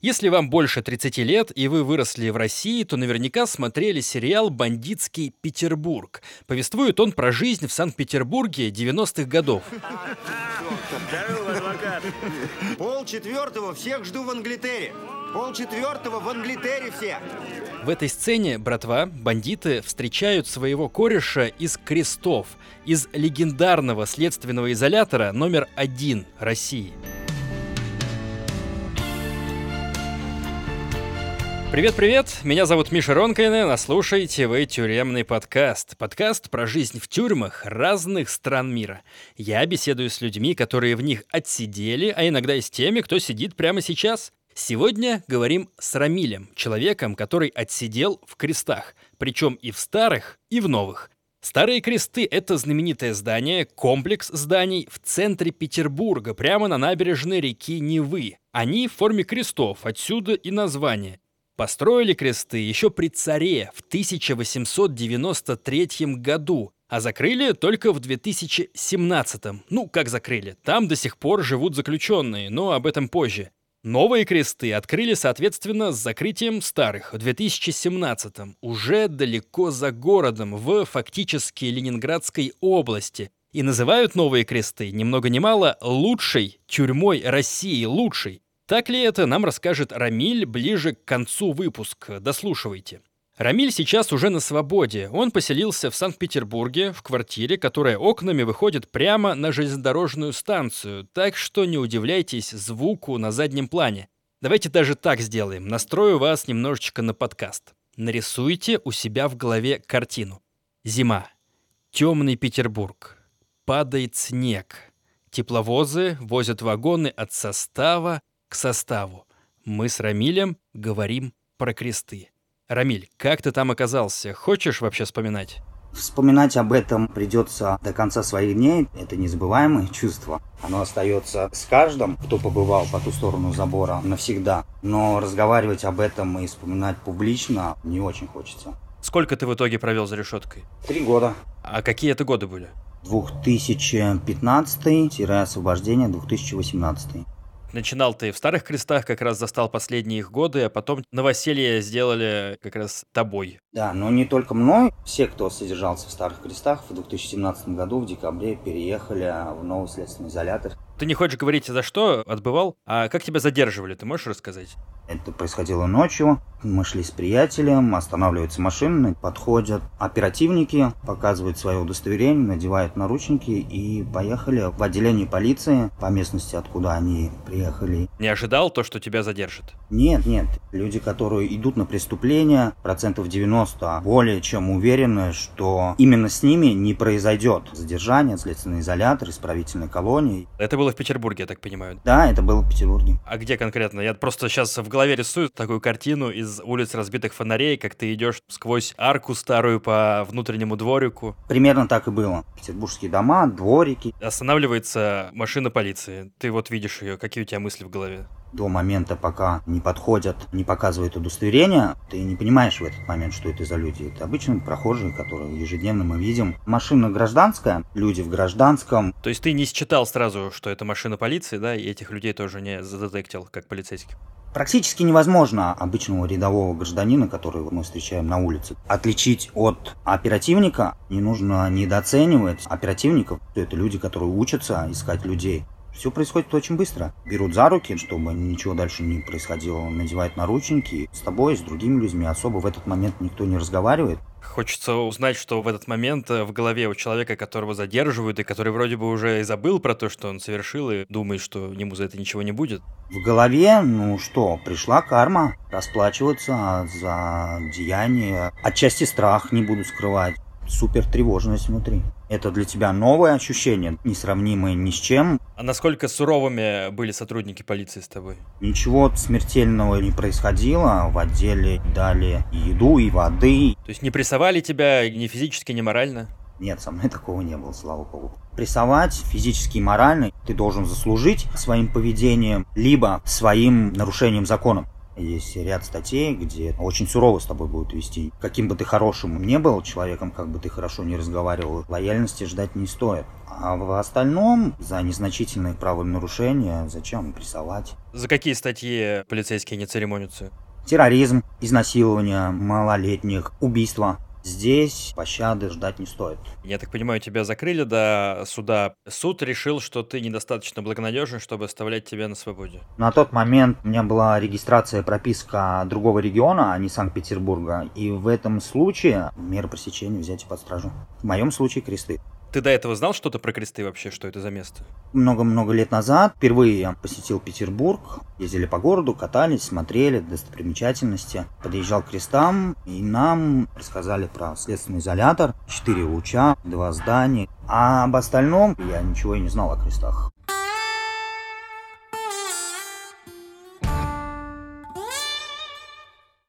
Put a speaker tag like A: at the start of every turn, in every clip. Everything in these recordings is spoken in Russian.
A: Если вам больше 30 лет и вы выросли в России, то наверняка смотрели сериал «Бандитский Петербург». Повествует он про жизнь в Санкт-Петербурге 90-х годов.
B: Здорово, адвокат.
C: Пол четвертого всех жду в Англитере. Пол четвертого в Англитере все.
A: В этой сцене, братва, бандиты встречают своего кореша из крестов, из легендарного следственного изолятора номер один России. Привет-привет, меня зовут Миша Ронкайнен, а слушаете вы тюремный подкаст. Подкаст про жизнь в тюрьмах разных стран мира. Я беседую с людьми, которые в них отсидели, а иногда и с теми, кто сидит прямо сейчас. Сегодня говорим с Рамилем, человеком, который отсидел в крестах, причем и в старых, и в новых. Старые кресты — это знаменитое здание, комплекс зданий в центре Петербурга, прямо на набережной реки Невы. Они в форме крестов, отсюда и название. Построили кресты еще при царе в 1893 году, а закрыли только в 2017. Ну, как закрыли? Там до сих пор живут заключенные, но об этом позже. Новые кресты открыли, соответственно, с закрытием старых в 2017 уже далеко за городом, в фактически Ленинградской области. И называют новые кресты, ни много ни мало, лучшей тюрьмой России, лучшей. Так ли это, нам расскажет Рамиль ближе к концу выпуска. Дослушивайте. Рамиль сейчас уже на свободе. Он поселился в Санкт-Петербурге в квартире, которая окнами выходит прямо на железнодорожную станцию, так что не удивляйтесь звуку на заднем плане. Давайте даже так сделаем. Настрою вас немножечко на подкаст. Нарисуйте у себя в голове картину. Зима. Темный Петербург. Падает снег. Тепловозы возят вагоны от состава к составу. Мы с Рамилем говорим про кресты. Рамиль, как ты там оказался? Хочешь вообще вспоминать?
C: Вспоминать об этом придется до конца своих дней. Это незабываемое чувство. Оно остается с каждым, кто побывал по ту сторону забора навсегда. Но разговаривать об этом и вспоминать публично не очень хочется.
A: Сколько ты в итоге провел за решеткой?
C: Три года.
A: А какие это годы были?
C: 2015-освобождение 2018.
A: Начинал ты в старых крестах, как раз застал последние их годы, а потом новоселье сделали как раз тобой.
C: Да, но не только мной. Все, кто содержался в старых крестах, в 2017 году в декабре переехали в новый следственный изолятор.
A: Ты не хочешь говорить, за что отбывал, а как тебя задерживали, ты можешь рассказать?
C: Это происходило ночью. Мы шли с приятелем, останавливается машина, подходят оперативники, показывают свое удостоверение, надевают наручники и поехали в отделение полиции по местности, откуда они приехали.
A: Не ожидал то, что тебя задержат?
C: Нет, нет. Люди, которые идут на преступление, процентов 90 более чем уверены, что именно с ними не произойдет задержание, следственный изолятор, исправительной колонии.
A: Это было в Петербурге, я так понимаю?
C: Да, это было в Петербурге.
A: А где конкретно? Я просто сейчас в голове рисую такую картину из улиц разбитых фонарей, как ты идешь сквозь арку старую по внутреннему дворику.
C: Примерно так и было. Петербургские дома, дворики.
A: Останавливается машина полиции. Ты вот видишь ее. Какие у тебя мысли в голове?
C: До момента, пока не подходят, не показывают удостоверение, ты не понимаешь в этот момент, что это за люди. Это обычные прохожие, которые ежедневно мы видим. Машина гражданская, люди в гражданском.
A: То есть ты не считал сразу, что это машина полиции, да, и этих людей тоже не задетектил, как полицейский?
C: Практически невозможно обычного рядового гражданина, которого мы встречаем на улице, отличить от оперативника. Не нужно недооценивать оперативников. Это люди, которые учатся искать людей. Все происходит очень быстро. Берут за руки, чтобы ничего дальше не происходило, надевают наручники. С тобой, с другими людьми особо в этот момент никто не разговаривает.
A: Хочется узнать, что в этот момент э, в голове у человека, которого задерживают, и который вроде бы уже и забыл про то, что он совершил, и думает, что ему за это ничего не будет.
C: В голове, ну что, пришла карма расплачиваться за деяние. Отчасти страх, не буду скрывать супер тревожность внутри. Это для тебя новое ощущение, несравнимое ни с чем.
A: А насколько суровыми были сотрудники полиции с тобой?
C: Ничего смертельного не происходило. В отделе дали и еду, и воды.
A: То есть не прессовали тебя ни физически, ни морально?
C: Нет, со мной такого не было, слава богу. Прессовать физически и морально ты должен заслужить своим поведением, либо своим нарушением закона. Есть ряд статей, где очень сурово с тобой будут вести. Каким бы ты хорошим не был человеком, как бы ты хорошо не разговаривал, лояльности ждать не стоит. А в остальном, за незначительные правонарушения, зачем прессовать?
A: За какие статьи полицейские не церемонятся?
C: Терроризм, изнасилование малолетних, убийство. Здесь пощады ждать не стоит.
A: Я так понимаю, тебя закрыли до суда. Суд решил, что ты недостаточно благонадежен, чтобы оставлять тебя на свободе.
C: На тот момент у меня была регистрация, прописка другого региона, а не Санкт-Петербурга. И в этом случае меры пресечения взять под стражу. В моем случае кресты.
A: Ты до этого знал что-то про кресты вообще, что это за место?
C: Много-много лет назад впервые я посетил Петербург, ездили по городу, катались, смотрели достопримечательности, подъезжал к крестам, и нам рассказали про следственный изолятор, четыре луча, два здания, а об остальном я ничего и не знал о крестах.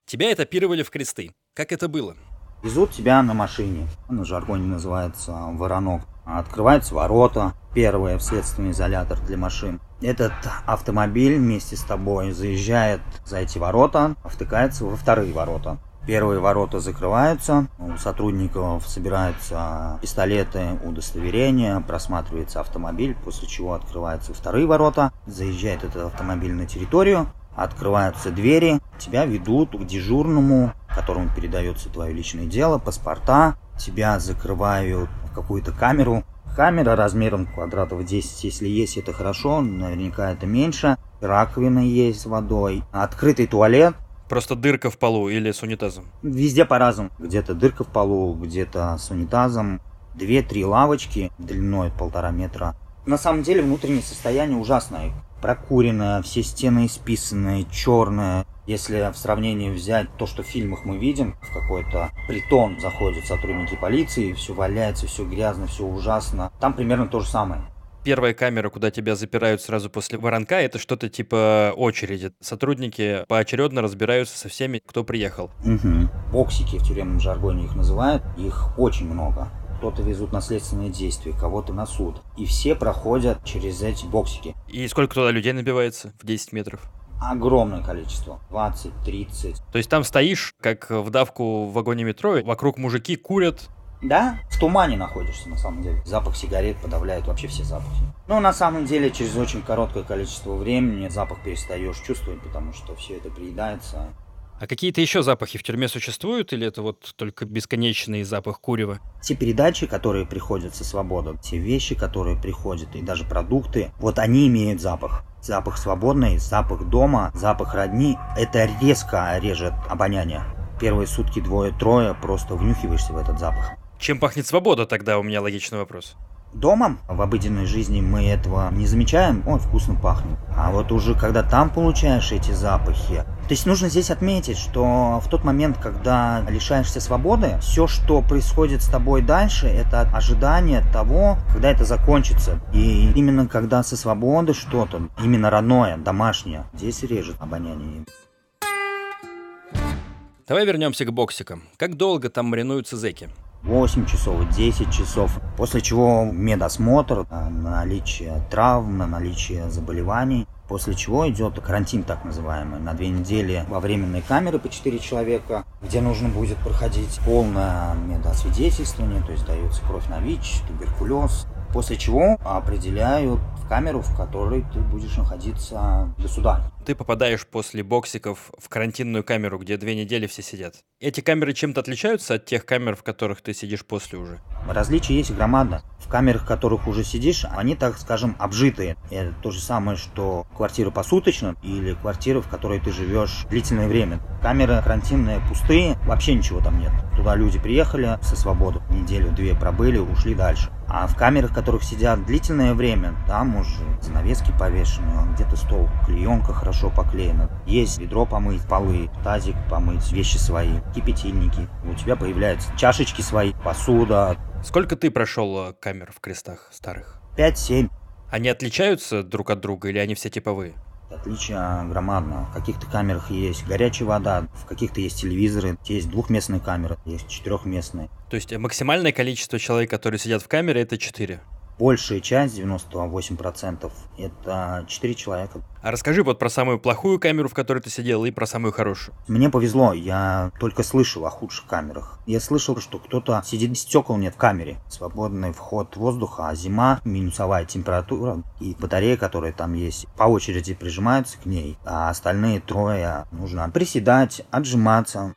A: Тебя этапировали в кресты. Как это было?
C: Везут тебя на машине. На жаргоне называется воронок. Открываются ворота. Первое в следственный изолятор для машин. Этот автомобиль вместе с тобой заезжает за эти ворота, втыкается во вторые ворота. Первые ворота закрываются, у сотрудников собираются пистолеты, удостоверения, просматривается автомобиль, после чего открываются вторые ворота, заезжает этот автомобиль на территорию, открываются двери, тебя ведут к дежурному, которому передается твое личное дело, паспорта, тебя закрывают в какую-то камеру. Камера размером квадратов 10, если есть, это хорошо, наверняка это меньше. Раковина есть с водой, открытый туалет,
A: Просто дырка в полу или с унитазом?
C: Везде по-разному. Где-то дырка в полу, где-то с унитазом. Две-три лавочки длиной полтора метра. На самом деле внутреннее состояние ужасное прокуренная, все стены исписанные, черные. Если в сравнении взять то, что в фильмах мы видим, в какой-то притон заходят сотрудники полиции, все валяется, все грязно, все ужасно. Там примерно то же самое.
A: Первая камера, куда тебя запирают сразу после воронка, это что-то типа очереди. Сотрудники поочередно разбираются со всеми, кто приехал.
C: Угу. Боксики в тюремном жаргоне их называют. Их очень много кто-то везут на следственные действия, кого-то на суд. И все проходят через эти боксики.
A: И сколько туда людей набивается в 10 метров?
C: Огромное количество. 20, 30.
A: То есть там стоишь, как в давку в вагоне метро, вокруг мужики курят,
C: да, в тумане находишься на самом деле. Запах сигарет подавляет вообще все запахи. Но на самом деле через очень короткое количество времени запах перестаешь чувствовать, потому что все это приедается.
A: А какие-то еще запахи в тюрьме существуют, или это вот только бесконечный запах курева?
C: Те передачи, которые приходят со свободы, те вещи, которые приходят, и даже продукты, вот они имеют запах. Запах свободный, запах дома, запах родни. Это резко режет обоняние. Первые сутки двое-трое просто внюхиваешься в этот запах.
A: Чем пахнет свобода тогда, у меня логичный вопрос.
C: Дома в обыденной жизни мы этого не замечаем, он вкусно пахнет. А вот уже когда там получаешь эти запахи, то есть нужно здесь отметить, что в тот момент, когда лишаешься свободы, все, что происходит с тобой дальше, это ожидание того, когда это закончится. И именно когда со свободы что-то, именно родное, домашнее, здесь режет обоняние.
A: Давай вернемся к боксикам. Как долго там маринуются зеки?
C: 8 часов, 10 часов, после чего медосмотр на наличие травм, на наличие заболеваний, после чего идет карантин так называемый, на две недели во временной камеры по 4 человека, где нужно будет проходить полное медосвидетельствование, то есть дается кровь на ВИЧ, туберкулез, после чего определяют камеру, в которой ты будешь находиться до суда.
A: Ты попадаешь после боксиков в карантинную камеру, где две недели все сидят. Эти камеры чем-то отличаются от тех камер, в которых ты сидишь после уже?
C: Различия есть громадно. В камерах, в которых уже сидишь, они, так скажем, обжитые. Это то же самое, что квартира посуточно или квартира, в которой ты живешь длительное время. Камеры карантинные пустые, вообще ничего там нет. Туда люди приехали со свободы, неделю-две пробыли, ушли дальше. А в камерах, в которых сидят длительное время, там уже занавески повешены, где-то стол, клеенка хорошо поклеена. Есть ведро помыть, полы, тазик помыть, вещи свои, кипятильники. У тебя появляются чашечки свои, посуда.
A: Сколько ты прошел э, камер в крестах старых?
C: 5-7.
A: Они отличаются друг от друга или они все типовые?
C: Отличие громадно. В каких-то камерах есть горячая вода, в каких-то есть телевизоры, есть двухместные камеры, есть четырехместные.
A: То есть максимальное количество человек, которые сидят в камере, это четыре?
C: Большая часть, 98%, это 4 человека.
A: А расскажи вот про самую плохую камеру, в которой ты сидел, и про самую хорошую.
C: Мне повезло, я только слышал о худших камерах. Я слышал, что кто-то сидит, стекол нет в камере, свободный вход воздуха, а зима, минусовая температура, и батарея, которая там есть, по очереди прижимаются к ней, а остальные трое нужно приседать, отжиматься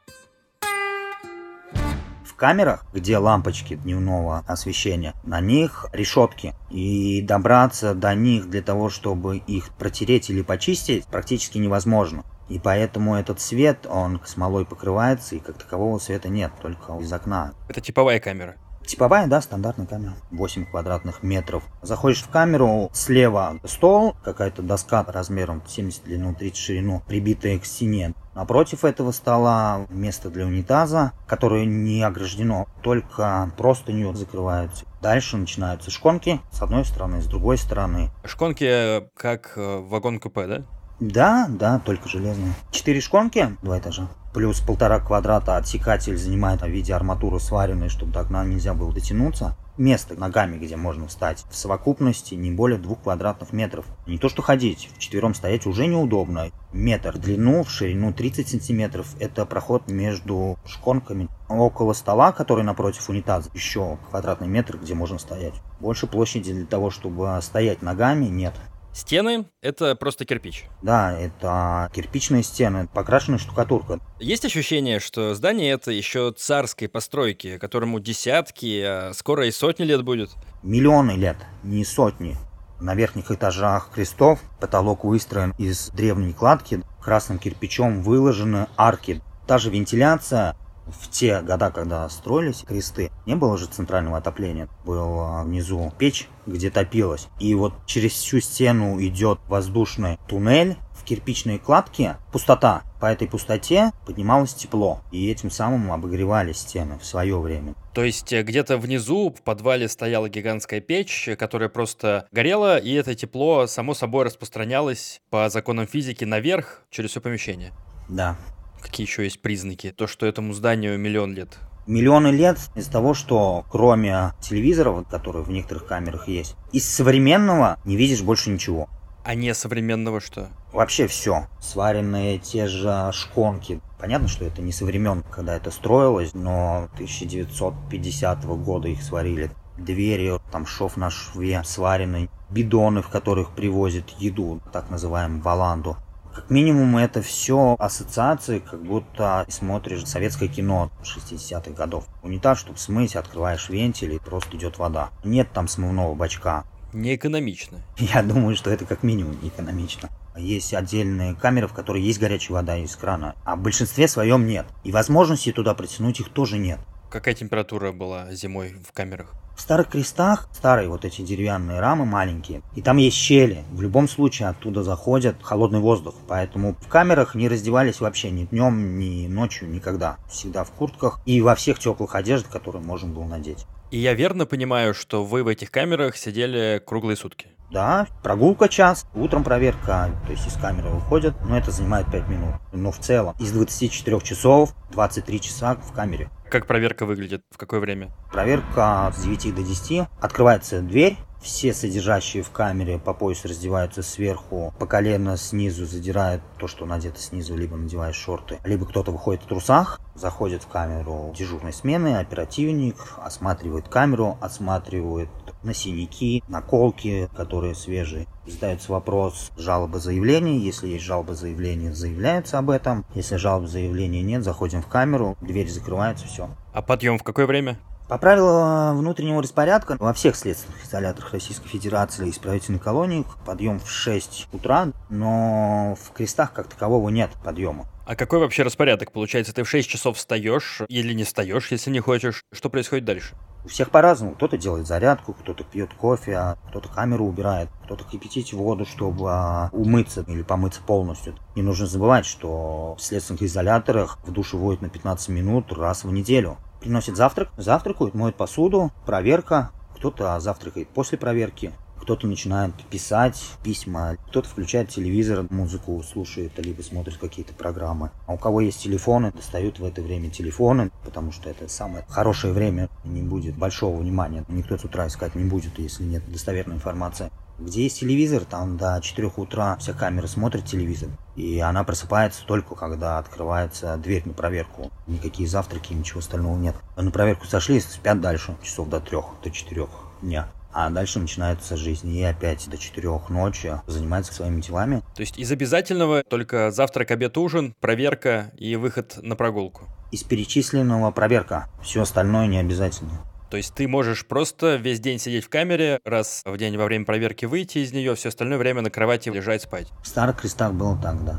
C: камерах, где лампочки дневного освещения, на них решетки. И добраться до них для того, чтобы их протереть или почистить, практически невозможно. И поэтому этот свет, он смолой покрывается, и как такового света нет, только из окна.
A: Это типовая камера.
C: Типовая, да, стандартная камера. 8 квадратных метров. Заходишь в камеру, слева стол, какая-то доска размером 70 длину, 30 ширину, прибитая к стене. Напротив этого стола место для унитаза, которое не ограждено, только простынью закрывается. Дальше начинаются шконки с одной стороны, с другой стороны.
A: Шконки э, как э, вагон КП, да?
C: Да, да, только железные. Четыре шконки, два этажа. Плюс полтора квадрата отсекатель занимает в виде арматуры сваренной, чтобы до окна нельзя было дотянуться. Место ногами, где можно встать, в совокупности не более двух квадратных метров. Не то что ходить, в четвером стоять уже неудобно. Метр в длину, в ширину 30 сантиметров. Это проход между шконками. Около стола, который напротив унитаза, еще квадратный метр, где можно стоять. Больше площади для того, чтобы стоять ногами, нет.
A: Стены — это просто кирпич.
C: Да, это кирпичные стены, покрашенная штукатурка.
A: Есть ощущение, что здание это еще царской постройки, которому десятки, а скоро и сотни лет будет?
C: Миллионы лет, не сотни. На верхних этажах крестов потолок выстроен из древней кладки, красным кирпичом выложены арки. Та же вентиляция в те года, когда строились кресты, не было же центрального отопления. Был а, внизу печь, где топилось. И вот через всю стену идет воздушный туннель, в кирпичной кладке пустота. По этой пустоте поднималось тепло, и этим самым обогревали стены в свое время.
A: То есть э, где-то внизу в подвале стояла гигантская печь, которая просто горела, и это тепло само собой распространялось по законам физики наверх через все помещение.
C: Да,
A: Какие еще есть признаки? То, что этому зданию миллион лет.
C: Миллионы лет из-за того, что кроме телевизоров, которые в некоторых камерах есть, из современного не видишь больше ничего.
A: А не современного что?
C: Вообще все. Сваренные те же шконки. Понятно, что это не со времен, когда это строилось, но 1950 года их сварили. Двери, там шов на шве сваренный, бидоны, в которых привозят еду, так называемую валанду. Как минимум это все ассоциации, как будто смотришь советское кино 60-х годов. Унитаз, чтобы смыть, открываешь вентиль и просто идет вода. Нет там смывного бачка.
A: Не экономично.
C: Я думаю, что это как минимум не экономично. Есть отдельные камеры, в которых есть горячая вода из крана, а в большинстве своем нет. И возможности туда протянуть их тоже нет.
A: Какая температура была зимой в камерах?
C: В старых крестах, старые вот эти деревянные рамы маленькие, и там есть щели. В любом случае оттуда заходит холодный воздух. Поэтому в камерах не раздевались вообще ни днем, ни ночью, никогда. Всегда в куртках и во всех теплых одеждах, которые можно было надеть.
A: И я верно понимаю, что вы в этих камерах сидели круглые сутки?
C: Да, прогулка час, утром проверка, то есть из камеры выходят, но это занимает 5 минут. Но в целом из 24 часов 23 часа в камере.
A: Как проверка выглядит? В какое время?
C: Проверка с 9 до 10. Открывается дверь, все содержащие в камере по пояс раздеваются сверху, по колено снизу задирают то, что надето снизу, либо надевают шорты, либо кто-то выходит в трусах, заходит в камеру дежурной смены, оперативник, осматривает камеру, осматривает на синяки, наколки, которые свежие. Задается вопрос жалобы заявления. Если есть жалоба заявления, заявляется об этом. Если жалобы заявления нет, заходим в камеру, дверь закрывается, все.
A: А подъем в какое время?
C: По правилам внутреннего распорядка во всех следственных изоляторах Российской Федерации и исправительных колониях подъем в 6 утра, но в крестах как такового нет подъема.
A: А какой вообще распорядок? Получается, ты в 6 часов встаешь или не встаешь, если не хочешь? Что происходит дальше?
C: У всех по-разному. Кто-то делает зарядку, кто-то пьет кофе, а кто-то камеру убирает, кто-то кипятить воду, чтобы а, умыться или помыться полностью. Не нужно забывать, что в следственных изоляторах в душу воют на 15 минут раз в неделю. Приносит завтрак, завтракают, моют посуду, проверка. Кто-то завтракает после проверки, Кто-то начинает писать письма, кто-то включает телевизор, музыку слушает, либо смотрит какие-то программы. А у кого есть телефоны, достают в это время телефоны, потому что это самое хорошее время, не будет большого внимания. Никто с утра искать не будет, если нет достоверной информации. Где есть телевизор, там до 4 утра вся камера смотрит телевизор. И она просыпается только когда открывается дверь на проверку. Никакие завтраки, ничего остального нет. На проверку сошли, спят дальше, часов до трех, до четырех дня. А дальше начинается жизнь. И опять до четырех ночи занимается своими делами.
A: То есть из обязательного только завтрак, обед, ужин, проверка и выход на прогулку.
C: Из перечисленного проверка. Все остальное не обязательно.
A: То есть ты можешь просто весь день сидеть в камере, раз в день во время проверки выйти из нее, все остальное время на кровати лежать спать.
C: В старых крестах было так, да.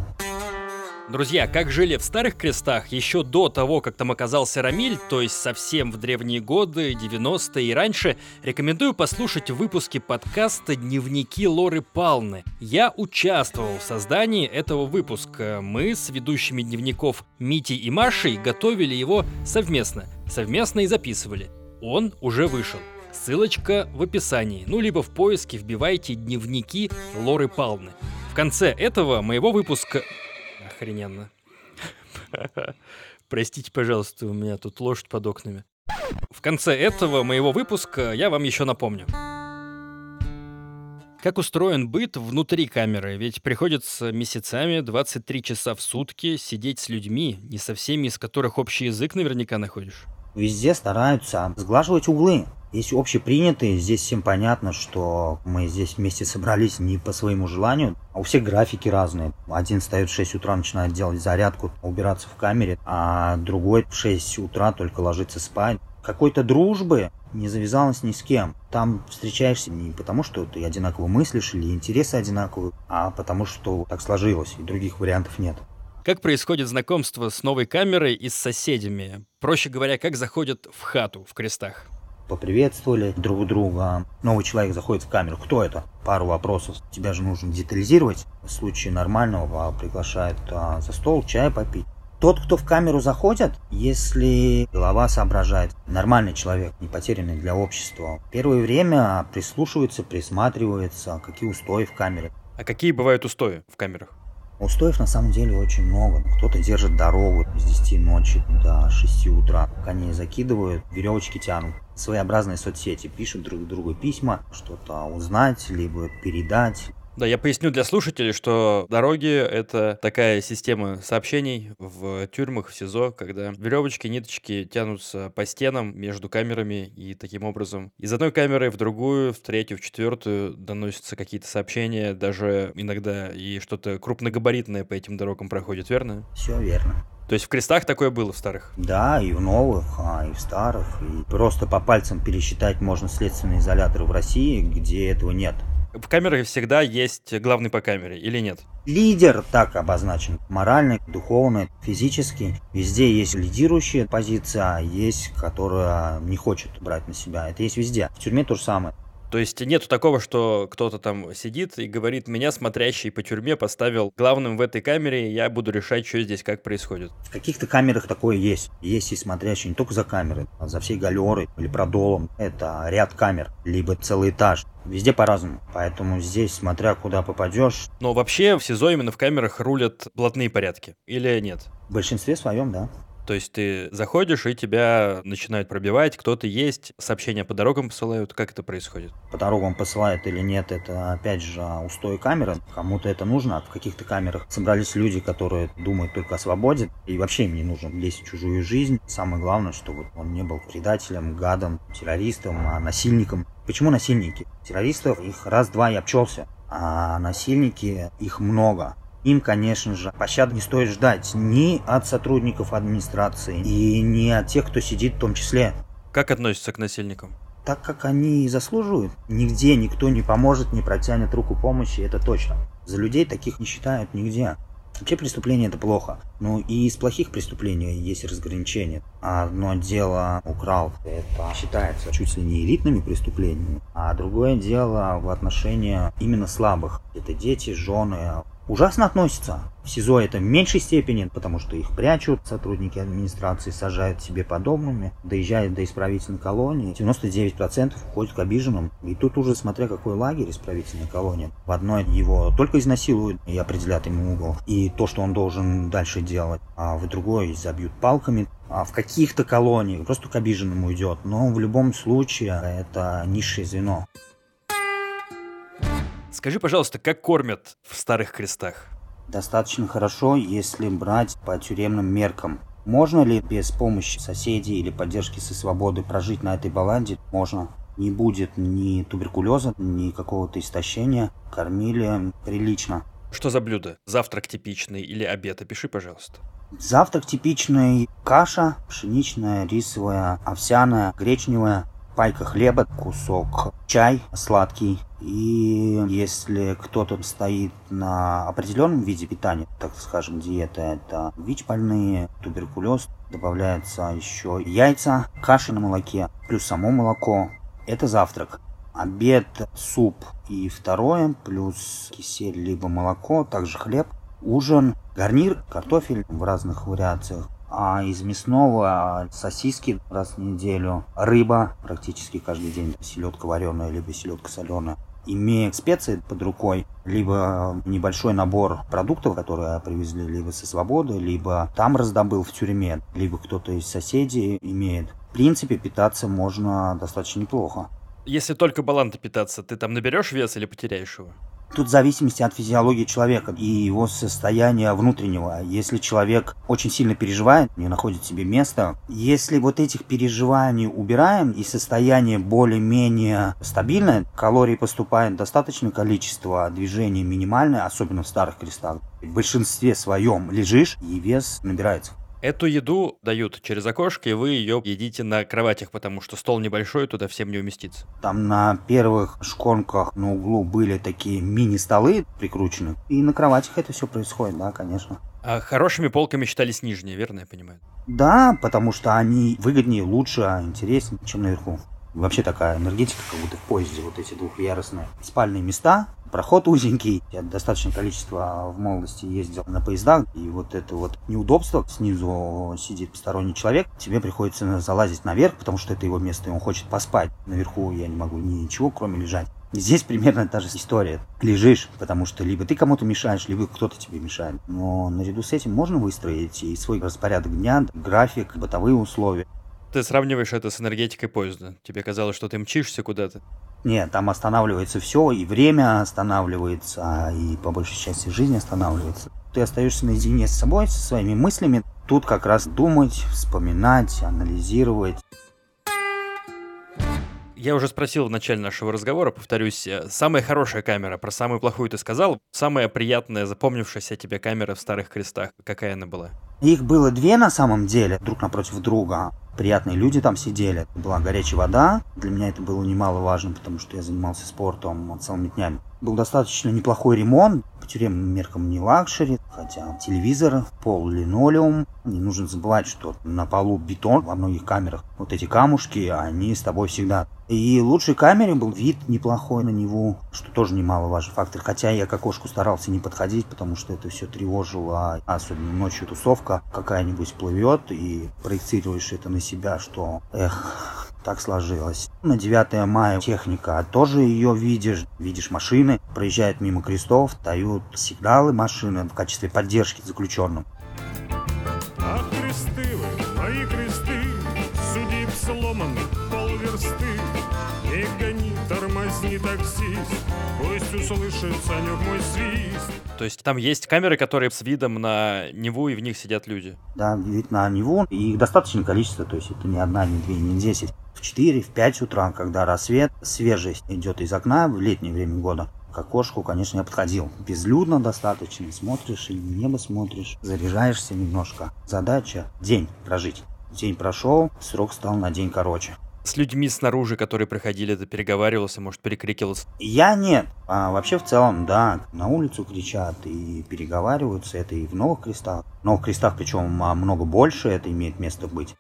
A: Друзья, как жили в старых крестах еще до того, как там оказался Рамиль, то есть совсем в древние годы, 90-е и раньше, рекомендую послушать выпуски подкаста «Дневники Лоры Палны». Я участвовал в создании этого выпуска. Мы с ведущими дневников Мити и Машей готовили его совместно. Совместно и записывали. Он уже вышел. Ссылочка в описании, ну либо в поиске вбивайте дневники Лоры Палны. В конце этого моего выпуска... Охрененно. Простите, пожалуйста, у меня тут лошадь под окнами. В конце этого моего выпуска я вам еще напомню. Как устроен быт внутри камеры? Ведь приходится месяцами, 23 часа в сутки сидеть с людьми, не со всеми из которых общий язык наверняка находишь.
C: Везде стараются сглаживать углы. Есть общепринятые, здесь всем понятно, что мы здесь вместе собрались не по своему желанию, а у всех графики разные. Один встает в 6 утра, начинает делать зарядку, убираться в камере, а другой в 6 утра только ложится спать. Какой-то дружбы не завязалось ни с кем. Там встречаешься не потому, что ты одинаково мыслишь или интересы одинаковые, а потому что так сложилось, и других вариантов нет.
A: Как происходит знакомство с новой камерой и с соседями? Проще говоря, как заходят в хату в крестах?
C: Поприветствовали друг друга. Новый человек заходит в камеру. Кто это? Пару вопросов. Тебя же нужно детализировать. В случае нормального приглашают а, за стол чай попить. Тот, кто в камеру заходит, если голова соображает, нормальный человек, не потерянный для общества, первое время прислушивается, присматривается, какие устои в камере.
A: А какие бывают устои в камерах?
C: Устоев на самом деле очень много. Кто-то держит дорогу с 10 ночи до 6 утра. Коней закидывают, веревочки тянут. Своеобразные соцсети пишут друг другу письма, что-то узнать, либо передать.
A: Да, я поясню для слушателей, что дороги — это такая система сообщений в тюрьмах, в СИЗО, когда веревочки, ниточки тянутся по стенам между камерами, и таким образом из одной камеры в другую, в третью, в четвертую доносятся какие-то сообщения, даже иногда и что-то крупногабаритное по этим дорогам проходит, верно?
C: Все верно.
A: То есть в крестах такое было в старых?
C: Да, и в новых, а и в старых. И просто по пальцам пересчитать можно следственные изоляторы в России, где этого нет.
A: В камерах всегда есть главный по камере, или нет?
C: Лидер так обозначен. Моральный, духовный, физический. Везде есть лидирующая позиция, а есть, которая не хочет брать на себя. Это есть везде. В тюрьме то же самое.
A: То есть нету такого, что кто-то там сидит и говорит, меня смотрящий по тюрьме поставил главным в этой камере, я буду решать, что здесь как происходит.
C: В каких-то камерах такое есть. Есть и смотрящий не только за камерой, а за всей галерой или продолом. Это ряд камер, либо целый этаж. Везде по-разному. Поэтому здесь, смотря куда попадешь.
A: Но вообще в СИЗО именно в камерах рулят блатные порядки. Или нет?
C: В большинстве своем, да.
A: То есть ты заходишь, и тебя начинают пробивать, кто-то есть, сообщения по дорогам посылают. Как это происходит?
C: По дорогам посылают или нет, это опять же устой камеры. Кому-то это нужно. В каких-то камерах собрались люди, которые думают только о свободе. И вообще им не нужно лезть в чужую жизнь. Самое главное, чтобы он не был предателем, гадом, террористом, а насильником. Почему насильники? Террористов их раз-два и обчелся. А насильники их много. Им, конечно же, пощады не стоит ждать ни от сотрудников администрации и ни от тех, кто сидит в том числе.
A: Как относятся к насильникам?
C: Так как они и заслуживают. Нигде никто не поможет, не протянет руку помощи, это точно. За людей таких не считают нигде. Вообще преступление это плохо. Ну и из плохих преступлений есть разграничение. Одно дело украл, это считается чуть ли не элитными преступлениями. А другое дело в отношении именно слабых. Это дети, жены, ужасно относятся. В СИЗО это в меньшей степени, потому что их прячут, сотрудники администрации сажают себе подобными, доезжают до исправительной колонии. 99% уходят к обиженным. И тут уже смотря какой лагерь исправительной колонии. В одной его только изнасилуют и определят ему угол. И то, что он должен дальше делать. А в другой забьют палками. А в каких-то колониях просто к обиженному уйдет. Но в любом случае это низшее звено.
A: Скажи, пожалуйста, как кормят в Старых Крестах?
C: Достаточно хорошо, если брать по тюремным меркам. Можно ли без помощи соседей или поддержки со свободы прожить на этой баланде? Можно. Не будет ни туберкулеза, ни какого-то истощения. Кормили прилично.
A: Что за блюдо? Завтрак типичный или обед? Опиши, пожалуйста.
C: Завтрак типичный. Каша пшеничная, рисовая, овсяная, гречневая, пайка хлеба, кусок чай сладкий. И если кто-то стоит на определенном виде питания, так скажем, диета, это ВИЧ больные, туберкулез, добавляется еще яйца, каша на молоке, плюс само молоко. Это завтрак. Обед, суп и второе, плюс кисель либо молоко, также хлеб. Ужин, гарнир, картофель в разных вариациях, а из мясного сосиски раз в неделю, рыба практически каждый день, селедка вареная, либо селедка соленая. Имея специи под рукой, либо небольшой набор продуктов, которые привезли либо со свободы, либо там раздобыл в тюрьме, либо кто-то из соседей имеет. В принципе, питаться можно достаточно неплохо.
A: Если только баланта питаться, ты там наберешь вес или потеряешь его?
C: Тут в зависимости от физиологии человека и его состояния внутреннего. Если человек очень сильно переживает, не находит себе места, если вот этих переживаний убираем и состояние более-менее стабильное, калорий поступает достаточное количество, движения минимальное, особенно в старых крестах. В большинстве своем лежишь и вес набирается.
A: Эту еду дают через окошко, и вы ее едите на кроватях, потому что стол небольшой, туда всем не уместится.
C: Там на первых шконках на углу были такие мини-столы прикручены, и на кроватях это все происходит, да, конечно.
A: А хорошими полками считались нижние, верно я понимаю?
C: Да, потому что они выгоднее, лучше, интереснее, чем наверху. Вообще такая энергетика, как будто в поезде, вот эти двухъярусные спальные места, проход узенький. Я достаточное количество в молодости ездил на поездах, и вот это вот неудобство, снизу сидит посторонний человек, тебе приходится залазить наверх, потому что это его место, и он хочет поспать. Наверху я не могу ничего, кроме лежать. Здесь примерно та же история. Лежишь, потому что либо ты кому-то мешаешь, либо кто-то тебе мешает. Но наряду с этим можно выстроить и свой распорядок дня, график, бытовые условия.
A: Ты сравниваешь это с энергетикой поезда. Тебе казалось, что ты мчишься куда-то.
C: Нет, там останавливается все, и время останавливается, и по большей части жизнь останавливается. Ты остаешься наедине с собой, со своими мыслями. Тут как раз думать, вспоминать, анализировать.
A: Я уже спросил в начале нашего разговора, повторюсь, э, самая хорошая камера, про самую плохую ты сказал, самая приятная, запомнившаяся тебе камера в Старых Крестах, какая она была?
C: Их было две на самом деле, друг напротив друга. Приятные люди там сидели. Была горячая вода. Для меня это было немаловажно, потому что я занимался спортом целыми днями. Был достаточно неплохой ремонт. По тюремным меркам не luxury, хотя телевизор, пол линолеум. Не нужно забывать, что на полу бетон во многих камерах. Вот эти камушки, они с тобой всегда. И лучшей камере был вид неплохой на него, что тоже немаловажный фактор. Хотя я к окошку старался не подходить, потому что это все тревожило. Особенно ночью тусовка какая-нибудь плывет и проецируешь это на себя, что эх, так сложилось. На 9 мая техника, а тоже ее видишь, видишь машины, проезжают мимо крестов, дают сигналы машины в качестве поддержки заключенным.
D: Ах, кресты вы, мои кресты, судеб сломанных полверсты. Не гони, тормозни, таксист, пусть услышит Санек мой свист.
A: То есть там есть камеры, которые с видом на Неву, и в них сидят люди?
C: Да, вид на Неву, и их достаточное количество, то есть это не одна, не две, не десять. В 4, в 5 утра, когда рассвет, свежесть идет из окна в летнее время года, к окошку, конечно, я подходил. Безлюдно достаточно. Смотришь или небо смотришь. Заряжаешься немножко. Задача – день прожить. День прошел, срок стал на день короче.
A: С людьми снаружи, которые приходили, ты переговаривался, может, перекрикивался?
C: Я нет. А вообще в целом, да, на улицу кричат и переговариваются. Это и в новых крестах. В новых крестах, причем а, много больше, это имеет место быть.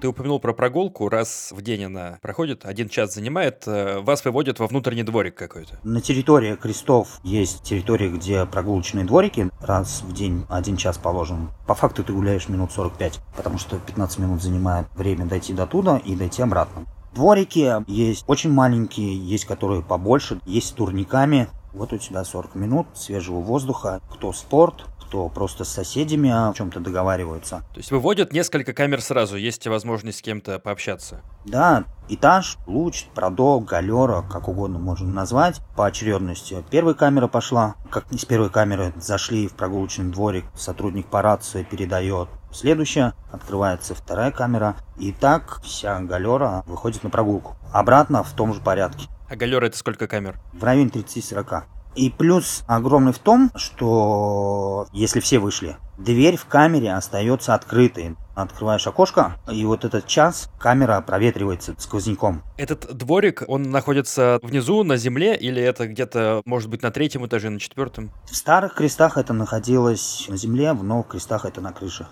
A: Ты упомянул про прогулку, раз в день она проходит, один час занимает, э, вас выводят во внутренний дворик какой-то.
C: На территории крестов есть территории, где прогулочные дворики, раз в день один час положен. По факту ты гуляешь минут 45, потому что 15 минут занимает время дойти до туда и дойти обратно. Дворики есть очень маленькие, есть которые побольше, есть с турниками. Вот у тебя 40 минут свежего воздуха. Кто спорт, кто просто с соседями о чем-то договаривается.
A: То есть выводят несколько камер сразу, есть возможность с кем-то пообщаться.
C: Да, этаж, луч, продол, галера, как угодно можно назвать, по очередности. Первая камера пошла, как из первой камеры зашли в прогулочный дворик, сотрудник по рации передает. Следующая, открывается вторая камера, и так вся галера выходит на прогулку. Обратно в том же порядке.
A: А галера это сколько камер?
C: В районе 30-40. И плюс огромный в том, что если все вышли, дверь в камере остается открытой. Открываешь окошко, и вот этот час камера проветривается сквозняком.
A: Этот дворик, он находится внизу, на земле, или это где-то, может быть, на третьем этаже, на четвертом?
C: В старых крестах это находилось на земле, в новых крестах это на крыше.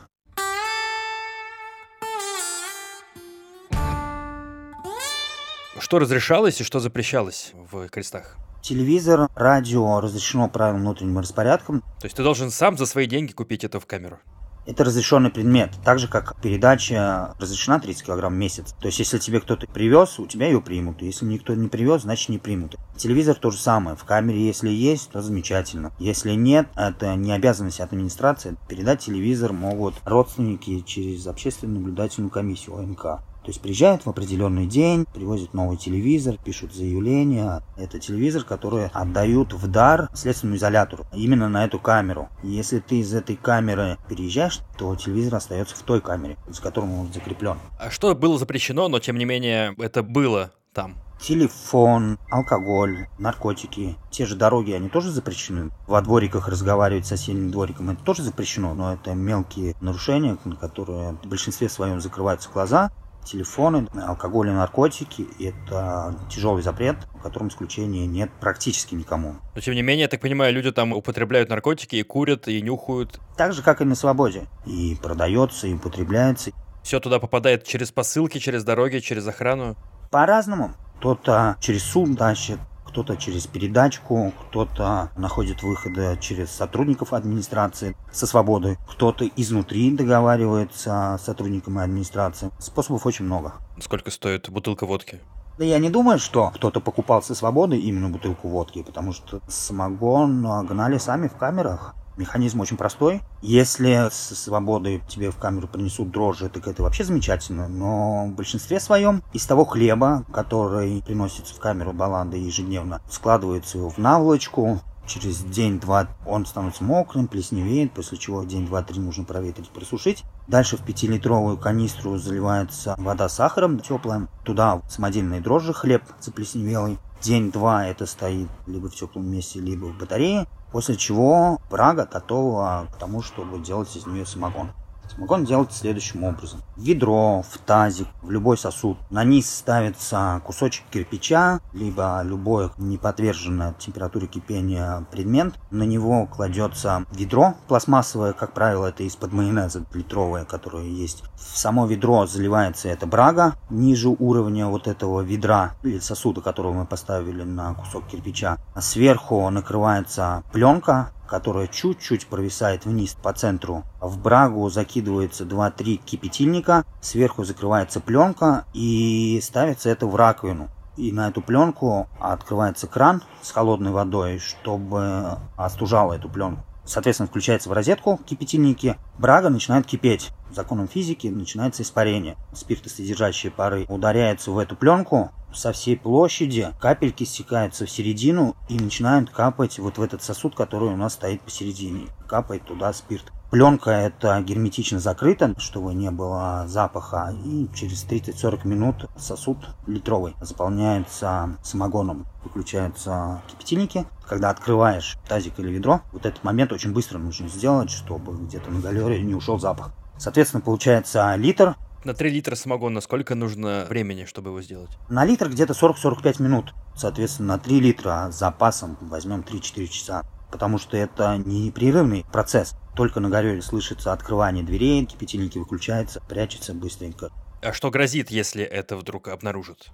A: Что разрешалось и что запрещалось в крестах?
C: Телевизор, радио разрешено правилам внутренним распорядком.
A: То есть ты должен сам за свои деньги купить это в камеру?
C: Это разрешенный предмет, так же как передача разрешена 30 килограмм в месяц. То есть если тебе кто-то привез, у тебя ее примут. Если никто не привез, значит не примут. Телевизор то же самое. В камере если есть, то замечательно. Если нет, это не обязанность администрации. Передать телевизор могут родственники через общественную наблюдательную комиссию ОНК. То есть приезжают в определенный день, привозят новый телевизор, пишут заявление. Это телевизор, который отдают в дар следственному изолятору, именно на эту камеру. Если ты из этой камеры переезжаешь, то телевизор остается в той камере, с которым он закреплен.
A: А что было запрещено, но тем не менее это было там?
C: Телефон, алкоголь, наркотики. Те же дороги, они тоже запрещены. Во двориках разговаривать с соседним двориком, это тоже запрещено, но это мелкие нарушения, на которые в большинстве своем закрываются глаза телефоны, алкоголь и наркотики – это тяжелый запрет, в котором исключения нет практически никому.
A: Но тем не менее, я так понимаю, люди там употребляют наркотики и курят, и нюхают.
C: Так же, как и на свободе. И продается, и употребляется.
A: Все туда попадает через посылки, через дороги, через охрану?
C: По-разному. Кто-то через суд тащит, кто-то через передачку, кто-то находит выходы через сотрудников администрации со свободой, кто-то изнутри договаривается с сотрудниками администрации. Способов очень много.
A: Сколько стоит бутылка водки?
C: Да я не думаю, что кто-то покупал со свободы именно бутылку водки, потому что самогон гнали сами в камерах. Механизм очень простой. Если с свободой тебе в камеру принесут дрожжи, так это вообще замечательно. Но в большинстве своем из того хлеба, который приносится в камеру баллады ежедневно, складывается его в наволочку, Через день-два он становится мокрым, плесневеет, после чего день, два, три нужно проветрить, просушить. Дальше в пятилитровую канистру заливается вода с сахаром теплая. Туда самодельные дрожжи, хлеб заплесневелый. День-два это стоит либо в теплом месте, либо в батарее. После чего брага готова к тому, чтобы делать из нее самогон. Самогон делать следующим образом. В ведро, в тазик, в любой сосуд. На низ ставится кусочек кирпича, либо любое неподверженное температуре кипения предмет. На него кладется ведро пластмассовое, как правило, это из-под майонеза литровое, которое есть. В само ведро заливается эта брага ниже уровня вот этого ведра или сосуда, которого мы поставили на кусок кирпича. Сверху накрывается пленка которая чуть-чуть провисает вниз по центру. В брагу закидывается 2-3 кипятильника, сверху закрывается пленка и ставится это в раковину. И на эту пленку открывается кран с холодной водой, чтобы остужало эту пленку. Соответственно, включается в розетку кипятильники, брага начинает кипеть. Законом физики начинается испарение. Спиртосодержащие пары ударяются в эту пленку, со всей площади капельки стекаются в середину и начинают капать вот в этот сосуд, который у нас стоит посередине. Капает туда спирт. Пленка это герметично закрыта, чтобы не было запаха. И через 30-40 минут сосуд литровый заполняется самогоном. Выключаются кипятильники. Когда открываешь тазик или ведро, вот этот момент очень быстро нужно сделать, чтобы где-то на галере не ушел запах. Соответственно, получается литр
A: на 3 литра самогона сколько нужно времени, чтобы его сделать?
C: На литр где-то 40-45 минут. Соответственно, на 3 литра с запасом возьмем 3-4 часа. Потому что это не непрерывный процесс. Только на горе слышится открывание дверей, кипятильники выключаются, прячется быстренько.
A: А что грозит, если это вдруг обнаружат?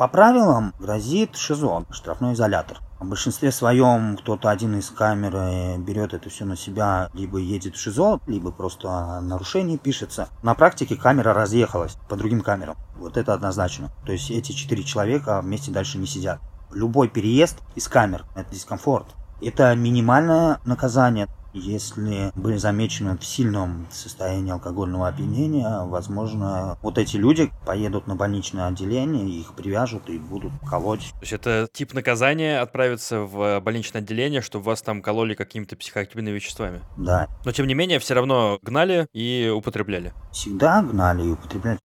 C: По правилам грозит ШИЗО, штрафной изолятор. В большинстве своем кто-то один из камеры берет это все на себя, либо едет в ШИЗО, либо просто нарушение пишется. На практике камера разъехалась по другим камерам. Вот это однозначно. То есть эти четыре человека вместе дальше не сидят. Любой переезд из камер – это дискомфорт. Это минимальное наказание. Если были замечены в сильном состоянии алкогольного опьянения, возможно, вот эти люди поедут на больничное отделение, их привяжут и будут колоть.
A: То есть это тип наказания отправиться в больничное отделение, чтобы вас там кололи какими-то психоактивными веществами?
C: Да.
A: Но тем не менее, все равно гнали и употребляли.
C: Всегда гнали и употребляли.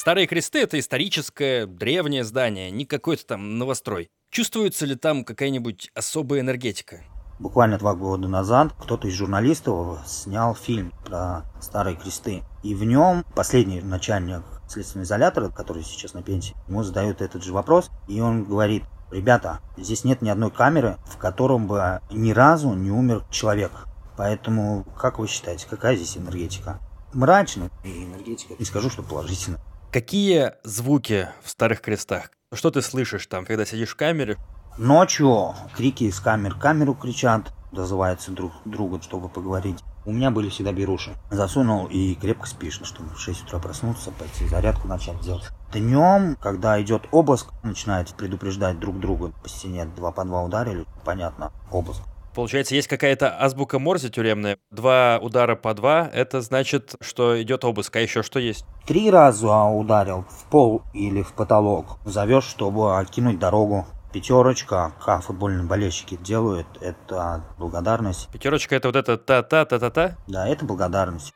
A: Старые кресты — это историческое, древнее здание, не какой-то там новострой. Чувствуется ли там какая-нибудь особая энергетика?
C: Буквально два года назад кто-то из журналистов снял фильм про старые кресты. И в нем последний начальник следственного изолятора, который сейчас на пенсии, ему задают этот же вопрос, и он говорит, ребята, здесь нет ни одной камеры, в котором бы ни разу не умер человек. Поэтому, как вы считаете, какая здесь энергетика? Мрачно и энергетика. Не скажу, что положительно.
A: Какие звуки в старых крестах? Что ты слышишь там, когда сидишь в камере?
C: Ночью крики из камер камеру кричат, дозываются друг друга, чтобы поговорить. У меня были всегда беруши. Засунул и крепко спишь, чтобы в 6 утра проснуться, пойти зарядку начать делать. Днем, когда идет обыск, начинают предупреждать друг друга. По стене два по два ударили, понятно, обыск.
A: Получается, есть какая-то азбука Морзе тюремная. Два удара по два, это значит, что идет обыск. А еще что есть?
C: Три раза ударил в пол или в потолок. Зовешь, чтобы кинуть дорогу. Пятерочка, как футбольные болельщики делают, это благодарность.
A: Пятерочка это вот это та-та-та-та-та?
C: Да, это благодарность.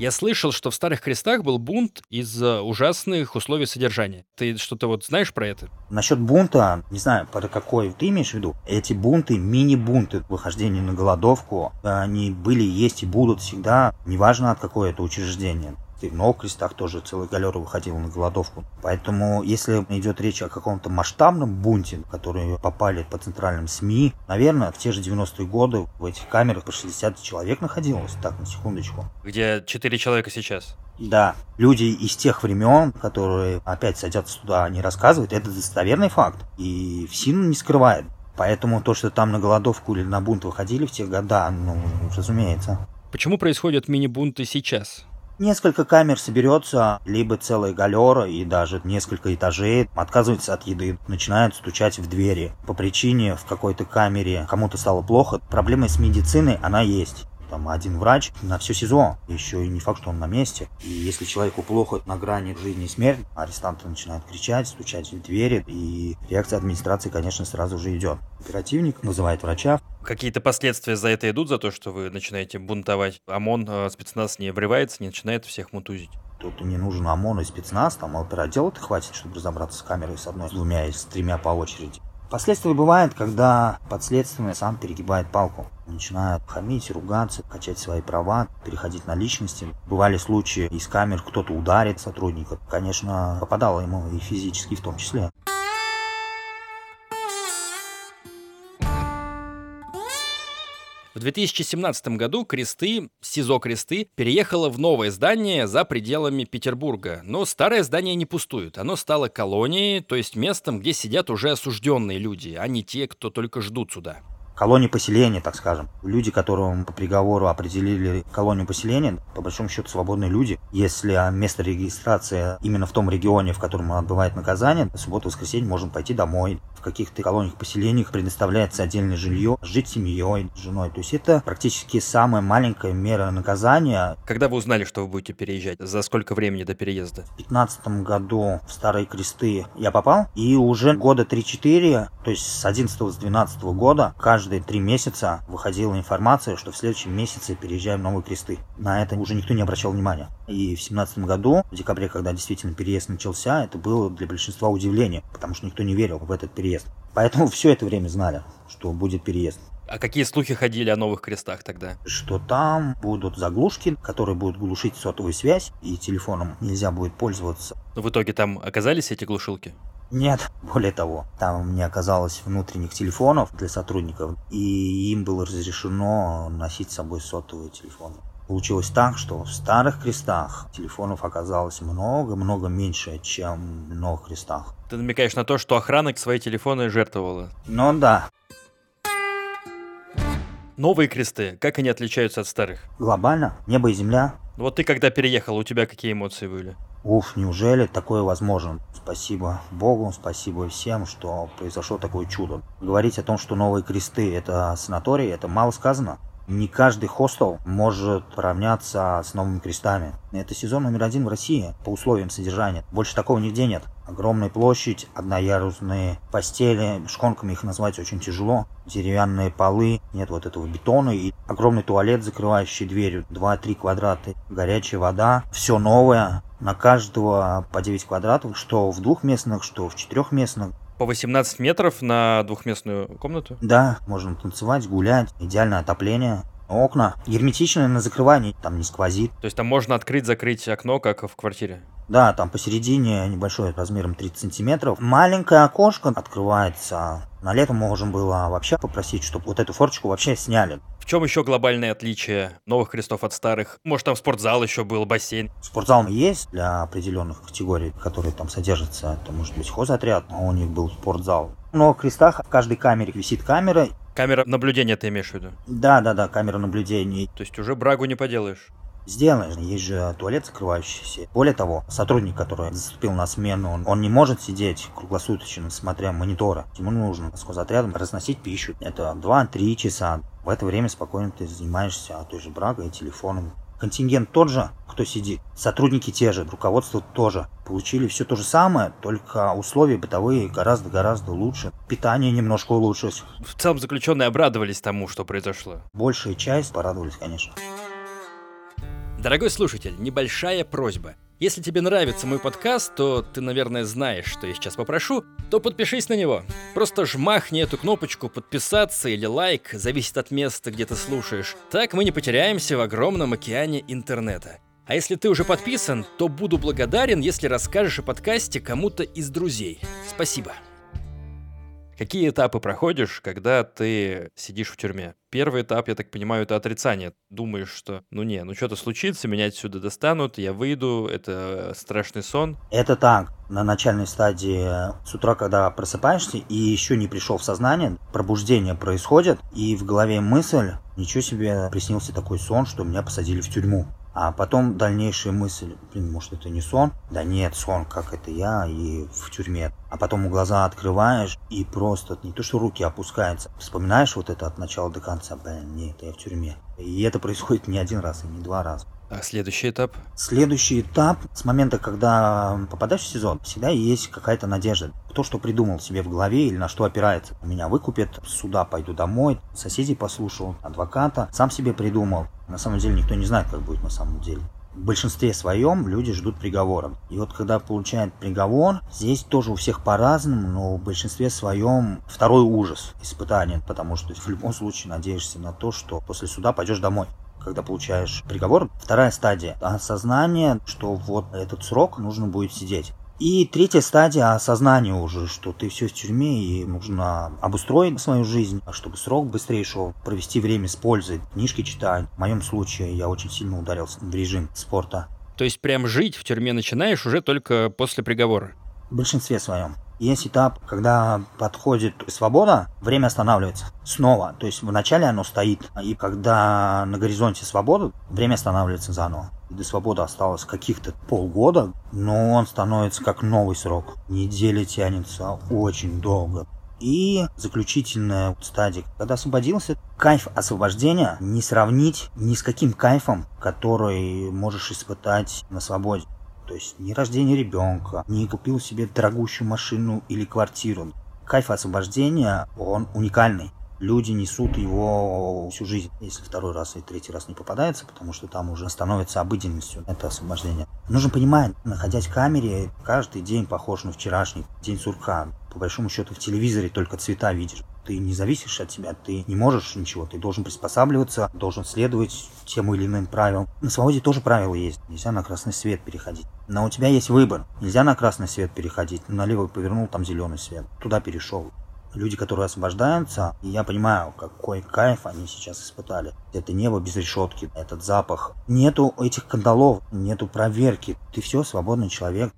A: Я слышал, что в Старых Крестах был бунт из-за ужасных условий содержания. Ты что-то вот знаешь про это?
C: Насчет бунта, не знаю, про какой ты имеешь в виду. Эти бунты, мини-бунты, выхождение на голодовку, они были, есть и будут всегда, неважно от какое это учреждение. И в Новых Крестах тоже целый галер выходил на голодовку. Поэтому, если идет речь о каком-то масштабном бунте, которые попали по центральным СМИ, наверное, в те же 90-е годы в этих камерах по 60 человек находилось. Так, на секундочку.
A: Где 4 человека сейчас?
C: Да, люди из тех времен, которые опять садятся туда, они рассказывают, это достоверный факт. И ФСИН не скрывает. Поэтому то, что там на голодовку или на бунт выходили в те года, ну, разумеется.
A: Почему происходят мини-бунты сейчас?
C: Несколько камер соберется, либо целая галера и даже несколько этажей, отказывается от еды, начинают стучать в двери. По причине в какой-то камере кому-то стало плохо. Проблема с медициной, она есть там один врач на все СИЗО, еще и не факт, что он на месте. И если человеку плохо на грани жизни и смерти, арестанты начинают кричать, стучать в двери, и реакция администрации, конечно, сразу же идет. Оперативник вызывает врача.
A: Какие-то последствия за это идут, за то, что вы начинаете бунтовать? ОМОН, э, спецназ не врывается, не начинает всех мутузить?
C: Тут не нужен ОМОН и спецназ, там оперотдела-то хватит, чтобы разобраться с камерой с одной, с двумя и с тремя по очереди. Последствия бывают, когда подследственный сам перегибает палку. Начинает хамить, ругаться, качать свои права, переходить на личности. Бывали случаи, из камер кто-то ударит сотрудника. Конечно, попадало ему и физически в том числе.
A: В 2017 году Кресты, СИЗО Кресты, переехало в новое здание за пределами Петербурга. Но старое здание не пустует. Оно стало колонией, то есть местом, где сидят уже осужденные люди, а не те, кто только ждут сюда
C: колонии поселения, так скажем. Люди, которым по приговору определили колонию поселения, по большому счету свободные люди. Если место регистрации именно в том регионе, в котором отбывает наказание, в субботу-воскресенье можно пойти домой. В каких-то колониях поселениях предоставляется отдельное жилье, жить семьей, с женой. То есть это практически самая маленькая мера наказания.
A: Когда вы узнали, что вы будете переезжать? За сколько времени до переезда?
C: В 2015 году в Старые Кресты я попал, и уже года 3-4, то есть с 11-12 года, каждый каждые три месяца выходила информация, что в следующем месяце переезжаем Новые Кресты. На это уже никто не обращал внимания. И в семнадцатом году, в декабре, когда действительно переезд начался, это было для большинства удивление, потому что никто не верил в этот переезд. Поэтому все это время знали, что будет переезд.
A: А какие слухи ходили о новых крестах тогда?
C: Что там будут заглушки, которые будут глушить сотовую связь, и телефоном нельзя будет пользоваться.
A: Но в итоге там оказались эти глушилки?
C: Нет, более того, там не оказалось внутренних телефонов для сотрудников, и им было разрешено носить с собой сотовые телефоны. Получилось так, что в старых крестах телефонов оказалось много-много меньше, чем в новых крестах.
A: Ты намекаешь на то, что охрана свои телефоны жертвовала.
C: Но да,
A: Новые кресты, как они отличаются от старых?
C: глобально небо и земля.
A: Вот ты когда переехал, у тебя какие эмоции были?
C: Уф, неужели такое возможно? Спасибо Богу, спасибо всем, что произошло такое чудо. Говорить о том, что новые кресты это санаторий, это мало сказано. Не каждый хостел может равняться с новыми крестами. Это сезон номер один в России по условиям содержания. Больше такого нигде нет. Огромная площадь, одноярусные постели, шконками их назвать очень тяжело. Деревянные полы, нет вот этого бетона и огромный туалет, закрывающий дверью, 2-3 квадрата, горячая вода, все новое, на каждого по 9 квадратов, что в двухместных, что в четырехместных.
A: По 18 метров на двухместную комнату?
C: Да, можно танцевать, гулять, идеальное отопление. Окна герметичные на закрывании, там не сквозит.
A: То есть там можно открыть-закрыть окно, как в квартире?
C: Да, там посередине небольшое размером 30 сантиметров. Маленькое окошко открывается. На лето можем было вообще попросить, чтобы вот эту форточку вообще сняли.
A: Чем еще глобальное отличие новых крестов от старых? Может, там спортзал еще был, бассейн?
C: Спортзал есть для определенных категорий, которые там содержатся. Это может быть хозотряд, а у них был спортзал. В новых крестах в каждой камере висит камера.
A: Камера наблюдения ты имеешь в виду?
C: Да, да, да, камера наблюдения.
A: То есть уже брагу не поделаешь?
C: Сделаешь. Есть же туалет закрывающийся. Более того, сотрудник, который заступил на смену, он, он не может сидеть круглосуточно, смотря мониторы. Ему нужно с хозотрядом разносить пищу. Это 2-3 часа. В это время спокойно ты занимаешься той же брагой и телефоном. Контингент тот же, кто сидит. Сотрудники те же, руководство тоже. Получили все то же самое, только условия бытовые гораздо-гораздо лучше. Питание немножко улучшилось.
A: В целом заключенные обрадовались тому, что произошло.
C: Большая часть порадовались, конечно.
A: Дорогой слушатель, небольшая просьба. Если тебе нравится мой подкаст, то ты, наверное, знаешь, что я сейчас попрошу, то подпишись на него. Просто жмахни эту кнопочку «Подписаться» или «Лайк», зависит от места, где ты слушаешь. Так мы не потеряемся в огромном океане интернета. А если ты уже подписан, то буду благодарен, если расскажешь о подкасте кому-то из друзей. Спасибо. Какие этапы проходишь, когда ты сидишь в тюрьме? Первый этап, я так понимаю, это отрицание. Думаешь, что ну не, ну что-то случится, меня отсюда достанут, я выйду, это страшный сон.
C: Это так. На начальной стадии с утра, когда просыпаешься и еще не пришел в сознание, пробуждение происходит, и в голове мысль, ничего себе, приснился такой сон, что меня посадили в тюрьму. А потом дальнейшая мысль, блин, может это не сон? Да нет, сон, как это я и в тюрьме. А потом глаза открываешь и просто не то что руки опускаются. Вспоминаешь вот это от начала до конца, блин, нет, я в тюрьме. И это происходит не один раз и не два раза.
A: А следующий этап?
C: Следующий этап, с момента, когда попадаешь в СИЗО, всегда есть какая-то надежда. Кто что придумал себе в голове или на что опирается. Меня выкупят, с суда пойду домой, соседей послушал, адвоката, сам себе придумал. На самом деле никто не знает, как будет на самом деле. В большинстве своем люди ждут приговора. И вот когда получают приговор, здесь тоже у всех по-разному, но в большинстве своем второй ужас, испытание, потому что в любом случае надеешься на то, что после суда пойдешь домой когда получаешь приговор. Вторая стадия – осознание, что вот этот срок нужно будет сидеть. И третья стадия осознания уже, что ты все в тюрьме и нужно обустроить свою жизнь, чтобы срок быстрее шел, провести время с пользой, книжки читать. В моем случае я очень сильно ударился в режим спорта.
A: То есть прям жить в тюрьме начинаешь уже только после приговора?
C: В большинстве своем. Есть этап, когда подходит свобода, время останавливается снова. То есть вначале оно стоит, и когда на горизонте свобода, время останавливается заново. До свободы осталось каких-то полгода, но он становится как новый срок. Неделя тянется очень долго. И заключительная стадия, когда освободился, кайф освобождения не сравнить ни с каким кайфом, который можешь испытать на свободе. То есть ни рождение ребенка, не купил себе дорогущую машину или квартиру. Кайф освобождения, он уникальный. Люди несут его всю жизнь, если второй раз и третий раз не попадается, потому что там уже становится обыденностью это освобождение. Нужно понимать, находясь в камере, каждый день похож на вчерашний день сурка. По большому счету в телевизоре только цвета видишь. Ты не зависишь от себя, ты не можешь ничего, ты должен приспосабливаться, должен следовать тем или иным правилам. На свободе тоже правила есть, нельзя на красный свет переходить. Но у тебя есть выбор, нельзя на красный свет переходить, налево повернул, там зеленый свет, туда перешел люди, которые освобождаются, и я понимаю, какой кайф они сейчас испытали. Это небо без решетки, этот запах. Нету этих кандалов, нету проверки. Ты все, свободный человек.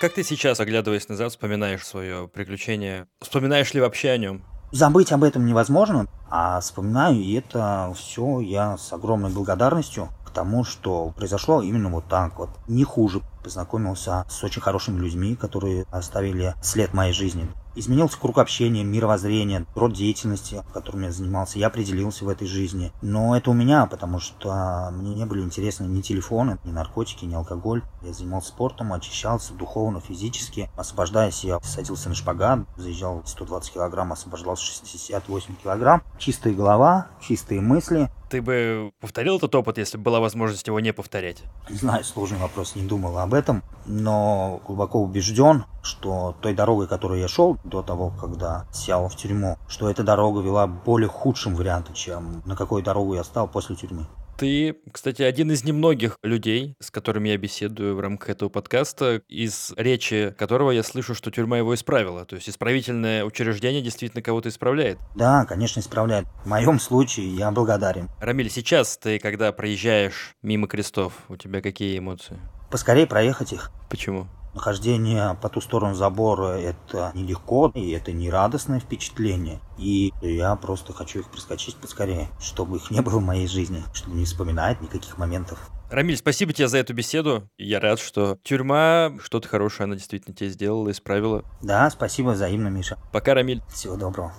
A: Как ты сейчас, оглядываясь назад, вспоминаешь свое приключение? Вспоминаешь ли вообще о нем?
C: Забыть об этом невозможно, а вспоминаю, и это все я с огромной благодарностью к тому, что произошло именно вот так вот. Не хуже. Познакомился с очень хорошими людьми, которые оставили след моей жизни. Изменился круг общения, мировоззрения, род деятельности, которым я занимался. Я определился в этой жизни. Но это у меня, потому что мне не были интересны ни телефоны, ни наркотики, ни алкоголь. Я занимался спортом, очищался духовно, физически. Освобождаясь, я садился на шпагат, заезжал 120 килограмм, освобождался 68 килограмм. Чистая голова, чистые мысли.
A: Ты бы повторил этот опыт, если бы была возможность его не повторять?
C: Не знаю, сложный вопрос, не думал об этом, но глубоко убежден, что той дорогой, которой я шел до того, когда сел в тюрьму, что эта дорога вела более худшим вариантом, чем на какой дорогу я стал после тюрьмы.
A: Ты, кстати, один из немногих людей, с которыми я беседую в рамках этого подкаста, из речи которого я слышу, что тюрьма его исправила. То есть исправительное учреждение действительно кого-то исправляет.
C: Да, конечно, исправляет. В моем случае я благодарен.
A: Рамиль, сейчас ты, когда проезжаешь мимо крестов, у тебя какие эмоции?
C: Поскорее проехать их.
A: Почему?
C: Нахождение по ту сторону забора – это нелегко, и это не радостное впечатление. И я просто хочу их проскочить поскорее, чтобы их не было в моей жизни, чтобы не вспоминать никаких моментов.
A: Рамиль, спасибо тебе за эту беседу. Я рад, что тюрьма что-то хорошее она действительно тебе сделала, исправила.
C: Да, спасибо взаимно, Миша.
A: Пока, Рамиль.
C: Всего доброго.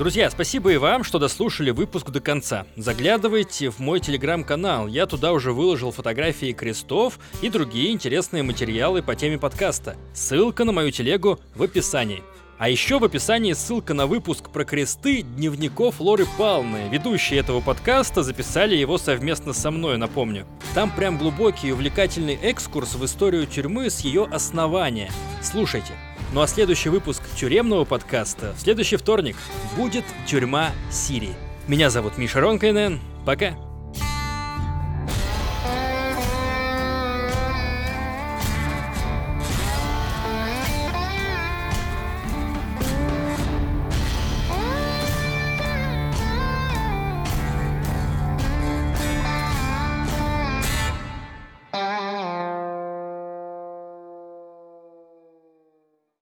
A: Друзья, спасибо и вам, что дослушали выпуск до конца. Заглядывайте в мой телеграм-канал, я туда уже выложил фотографии крестов и другие интересные материалы по теме подкаста. Ссылка на мою телегу в описании. А еще в описании ссылка на выпуск про кресты дневников Лоры Палны. Ведущие этого подкаста записали его совместно со мной, напомню. Там прям глубокий и увлекательный экскурс в историю тюрьмы с ее основания. Слушайте. Ну а следующий выпуск тюремного подкаста в следующий вторник будет «Тюрьма Сирии». Меня зовут Миша Ронкайнен. Пока!